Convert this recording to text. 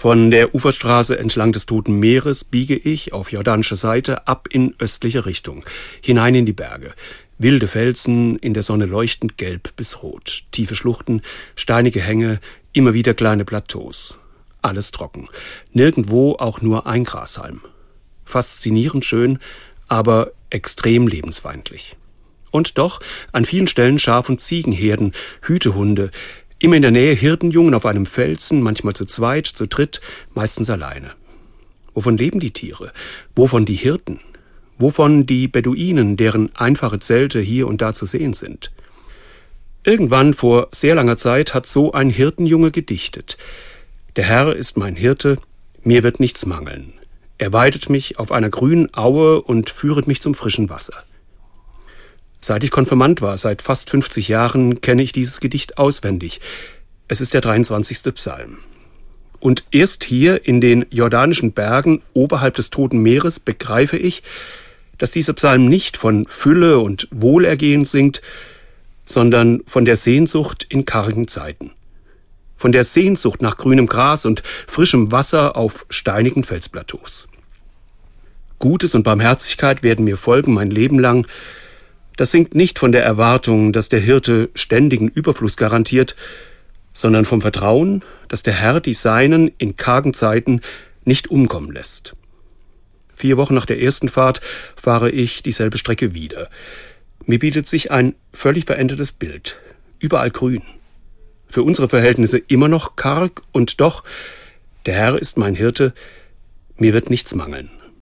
Von der Uferstraße entlang des Toten Meeres biege ich auf jordanische Seite ab in östliche Richtung, hinein in die Berge. Wilde Felsen, in der Sonne leuchtend gelb bis rot, tiefe Schluchten, steinige Hänge, immer wieder kleine Plateaus. Alles trocken. Nirgendwo auch nur ein Grashalm. Faszinierend schön, aber extrem lebensfeindlich. Und doch an vielen Stellen Schaf- und Ziegenherden, Hütehunde, Immer in der Nähe Hirtenjungen auf einem Felsen, manchmal zu zweit, zu dritt, meistens alleine. Wovon leben die Tiere? Wovon die Hirten? Wovon die Beduinen, deren einfache Zelte hier und da zu sehen sind? Irgendwann vor sehr langer Zeit hat so ein Hirtenjunge gedichtet. Der Herr ist mein Hirte, mir wird nichts mangeln. Er weidet mich auf einer grünen Aue und führet mich zum frischen Wasser. Seit ich Konfirmand war, seit fast 50 Jahren, kenne ich dieses Gedicht auswendig. Es ist der 23. Psalm. Und erst hier in den jordanischen Bergen oberhalb des Toten Meeres begreife ich, dass dieser Psalm nicht von Fülle und Wohlergehen singt, sondern von der Sehnsucht in kargen Zeiten. Von der Sehnsucht nach grünem Gras und frischem Wasser auf steinigen Felsplateaus. Gutes und Barmherzigkeit werden mir folgen mein Leben lang, das singt nicht von der Erwartung, dass der Hirte ständigen Überfluss garantiert, sondern vom Vertrauen, dass der Herr die Seinen in kargen Zeiten nicht umkommen lässt. Vier Wochen nach der ersten Fahrt fahre ich dieselbe Strecke wieder. Mir bietet sich ein völlig verändertes Bild. Überall grün. Für unsere Verhältnisse immer noch karg und doch, der Herr ist mein Hirte, mir wird nichts mangeln.